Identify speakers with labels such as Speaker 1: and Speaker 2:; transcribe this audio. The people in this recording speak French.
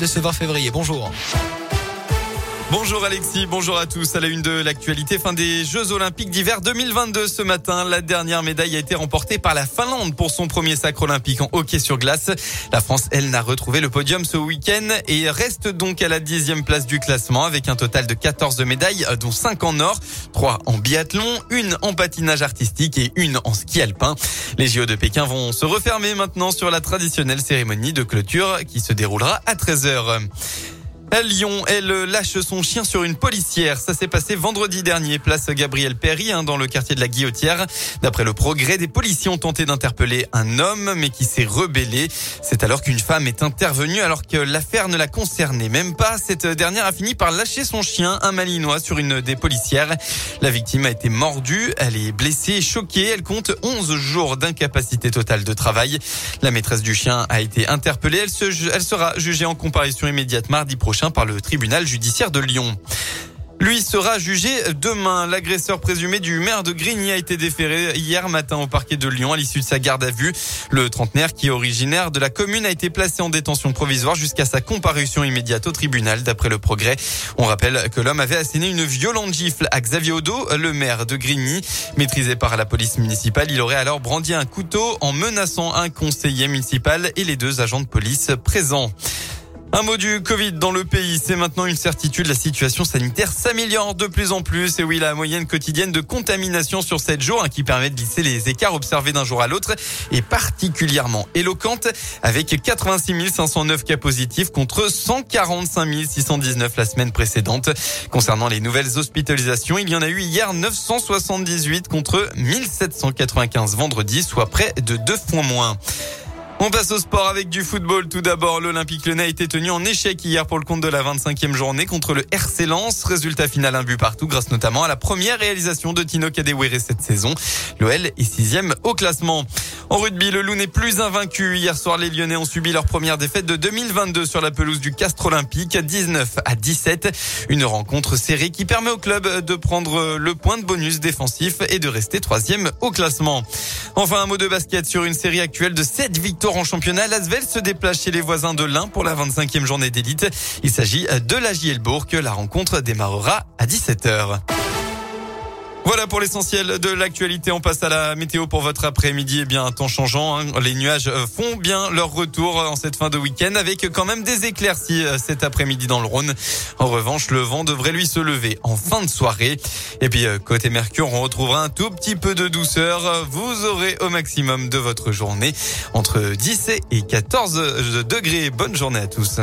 Speaker 1: de ce 20 février. Bonjour.
Speaker 2: Bonjour Alexis, bonjour à tous. À la une de l'actualité, fin des Jeux Olympiques d'hiver 2022 ce matin. La dernière médaille a été remportée par la Finlande pour son premier sacre olympique en hockey sur glace. La France, elle, n'a retrouvé le podium ce week-end et reste donc à la dixième place du classement avec un total de 14 médailles, dont 5 en or, 3 en biathlon, une en patinage artistique et une en ski alpin. Les JO de Pékin vont se refermer maintenant sur la traditionnelle cérémonie de clôture qui se déroulera à 13h. Lyon, elle lâche son chien sur une policière. Ça s'est passé vendredi dernier, place Gabriel Perry, hein, dans le quartier de la Guillotière. D'après le progrès, des policiers ont tenté d'interpeller un homme, mais qui s'est rebellé. C'est alors qu'une femme est intervenue, alors que l'affaire ne la concernait même pas. Cette dernière a fini par lâcher son chien, un malinois, sur une des policières. La victime a été mordue, elle est blessée choquée. Elle compte 11 jours d'incapacité totale de travail. La maîtresse du chien a été interpellée. Elle, elle sera jugée en comparaison immédiate mardi prochain par le tribunal judiciaire de Lyon. Lui sera jugé demain. L'agresseur présumé du maire de Grigny a été déféré hier matin au parquet de Lyon à l'issue de sa garde à vue. Le trentenaire, qui est originaire de la commune, a été placé en détention provisoire jusqu'à sa comparution immédiate au tribunal. D'après le progrès, on rappelle que l'homme avait asséné une violente gifle à Xavier Odo, le maire de Grigny. Maîtrisé par la police municipale, il aurait alors brandi un couteau en menaçant un conseiller municipal et les deux agents de police présents. Un mot du Covid dans le pays, c'est maintenant une certitude. La situation sanitaire s'améliore de plus en plus. Et oui, la moyenne quotidienne de contamination sur 7 jours, hein, qui permet de lisser les écarts observés d'un jour à l'autre, est particulièrement éloquente, avec 86 509 cas positifs contre 145 619 la semaine précédente. Concernant les nouvelles hospitalisations, il y en a eu hier 978 contre 1795 vendredi, soit près de deux fois moins. On passe au sport avec du football. Tout d'abord, l'Olympique Lyonnais a été tenu en échec hier pour le compte de la 25e journée contre le RC Lens. Résultat final, un but partout grâce notamment à la première réalisation de Tino Kadewere cette saison. L'OL est sixième au classement. En rugby, le Loup n'est plus invaincu. Hier soir, les Lyonnais ont subi leur première défaite de 2022 sur la pelouse du Castre Olympique, 19 à 17. Une rencontre serrée qui permet au club de prendre le point de bonus défensif et de rester troisième au classement. Enfin, un mot de basket sur une série actuelle de 7 victoires en championnat, l'Asvel se déplace chez les voisins de l'Ain pour la 25e journée d'élite. Il s'agit de la Gielbourg. La rencontre démarrera à 17h. Voilà pour l'essentiel de l'actualité. On passe à la météo pour votre après-midi. Eh bien, temps changeant. Hein. Les nuages euh, font bien leur retour en cette fin de week-end avec quand même des éclaircies euh, cet après-midi dans le Rhône. En revanche, le vent devrait lui se lever en fin de soirée. Et puis, euh, côté Mercure, on retrouvera un tout petit peu de douceur. Vous aurez au maximum de votre journée entre 10 et 14 degrés. Bonne journée à tous.